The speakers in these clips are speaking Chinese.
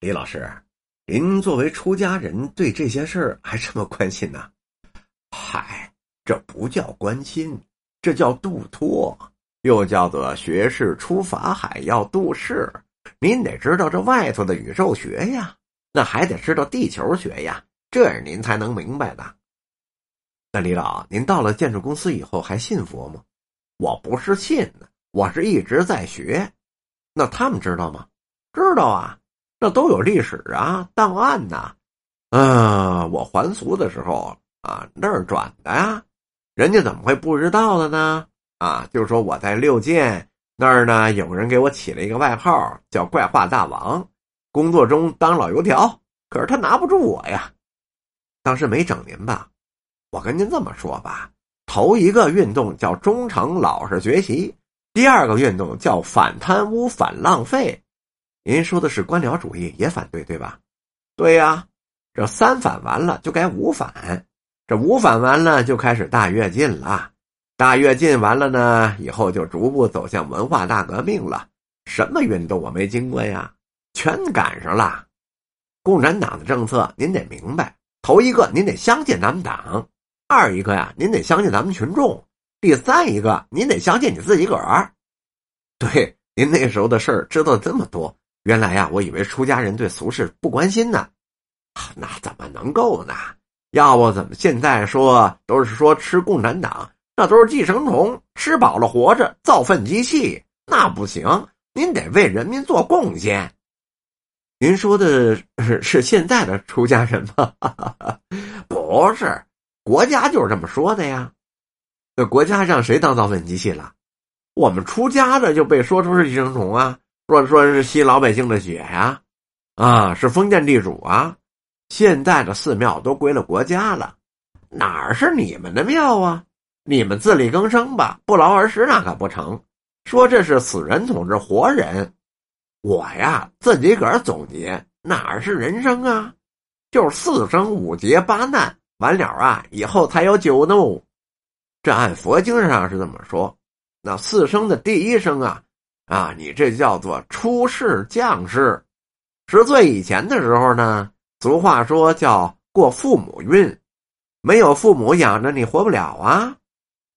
李老师，您作为出家人，对这些事儿还这么关心呢？嗨，这不叫关心，这叫度脱，又叫做学士出法海要度世。您得知道这外头的宇宙学呀，那还得知道地球学呀，这样您才能明白的。那李老，您到了建筑公司以后还信佛吗？我不是信呢，我是一直在学。那他们知道吗？知道啊，那都有历史啊，档案呐。嗯，我还俗的时候啊，那儿转的呀，人家怎么会不知道的呢？啊，就是说我在六建那儿呢，有人给我起了一个外号叫“怪话大王”，工作中当老油条，可是他拿不住我呀。当时没整您吧？我跟您这么说吧，头一个运动叫忠诚老实学习。第二个运动叫反贪污反浪费，您说的是官僚主义，也反对对吧？对呀，这三反完了就该五反，这五反完了就开始大跃进了，大跃进完了呢，以后就逐步走向文化大革命了。什么运动我没经过呀？全赶上了。共产党的政策您得明白，头一个您得相信咱们党，二一个呀您得相信咱们群众。第三一个，您得相信你自己个儿。对，您那时候的事儿知道这么多，原来呀，我以为出家人对俗事不关心呢。那怎么能够呢？要不怎么现在说都是说吃共产党，那都是寄生虫，吃饱了活着，造粪机器，那不行。您得为人民做贡献。您说的是是现在的出家人吗？不是，国家就是这么说的呀。那国家让谁当造粪机器了？我们出家的就被说成是寄生虫啊，说说是吸老百姓的血呀，啊，是封建地主啊。现在的寺庙都归了国家了，哪是你们的庙啊？你们自力更生吧，不劳而食那可不成。说这是死人统治活人，我呀自己个儿总结，哪是人生啊？就是四生五劫八难完了啊，以后才有九怒。这按佛经上是这么说，那四生的第一生啊，啊，你这叫做出世降世。十岁以前的时候呢，俗话说叫过父母运，没有父母养着你活不了啊。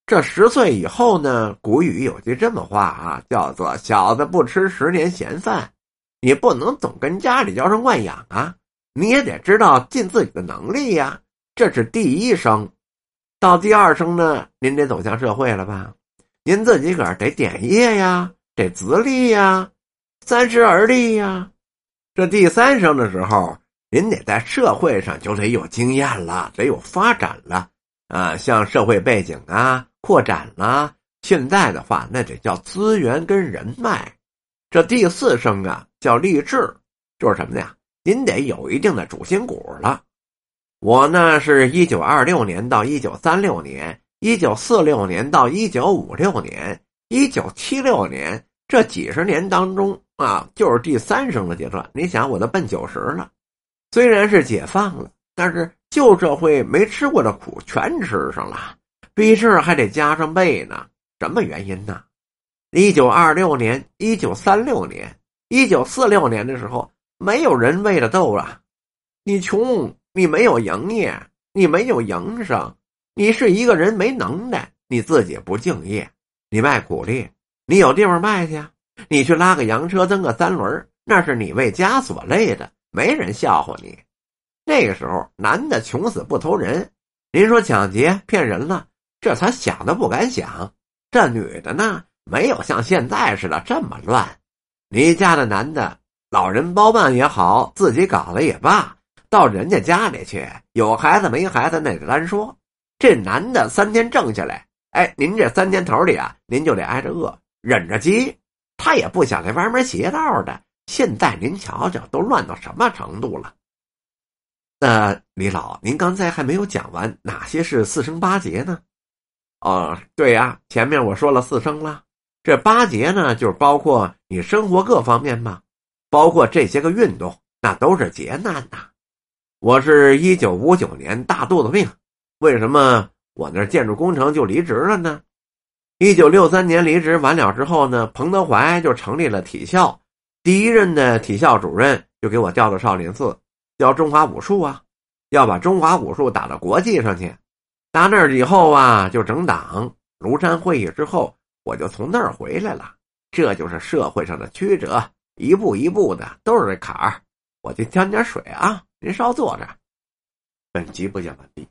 这十岁以后呢，古语有句这么话啊，叫做小子不吃十年闲饭，你不能总跟家里娇生惯养啊，你也得知道尽自己的能力呀。这是第一生。到第二声呢，您得走向社会了吧？您自己个儿得点业呀，得自立呀，三十而立呀。这第三声的时候，您得在社会上就得有经验了，得有发展了啊，像社会背景啊扩展了。现在的话，那得叫资源跟人脉。这第四声啊，叫励志，就是什么呀？您得有一定的主心骨了。我呢，是一九二六年到一九三六年，一九四六年到一九五六年，一九七六年这几十年当中啊，就是第三生的阶段。你想，我都奔九十了，虽然是解放了，但是旧社会没吃过的苦全吃上了，比这还得加上倍呢。什么原因呢？一九二六年、一九三六年、一九四六年的时候，没有人为了斗啊，你穷。你没有营业，你没有营生，你是一个人没能耐，你自己不敬业，你卖苦力，你有地方卖去啊，你去拉个洋车，蹬个三轮，那是你为家所累的，没人笑话你。那个时候，男的穷死不投人，您说抢劫骗人了，这才想都不敢想。这女的呢，没有像现在似的这么乱。你家的男的，老人包办也好，自己搞了也罢。到人家家里去，有孩子没孩子那得单说。这男的三天挣下来，哎，您这三天头里啊，您就得挨着饿，忍着饥。他也不想在外面邪道的。现在您瞧瞧，都乱到什么程度了？那李老，您刚才还没有讲完哪些是四生八劫呢？哦，对呀，前面我说了四生了，这八劫呢，就是包括你生活各方面嘛，包括这些个运动，那都是劫难呐。我是一九五九年大肚子病，为什么我那建筑工程就离职了呢？一九六三年离职完了之后呢，彭德怀就成立了体校，第一任的体校主任就给我调到少林寺教中华武术啊，要把中华武术打到国际上去。打那儿以后啊，就整党。庐山会议之后，我就从那儿回来了。这就是社会上的曲折，一步一步的都是这坎儿。我去添点水啊，您稍坐着。本集播讲完毕。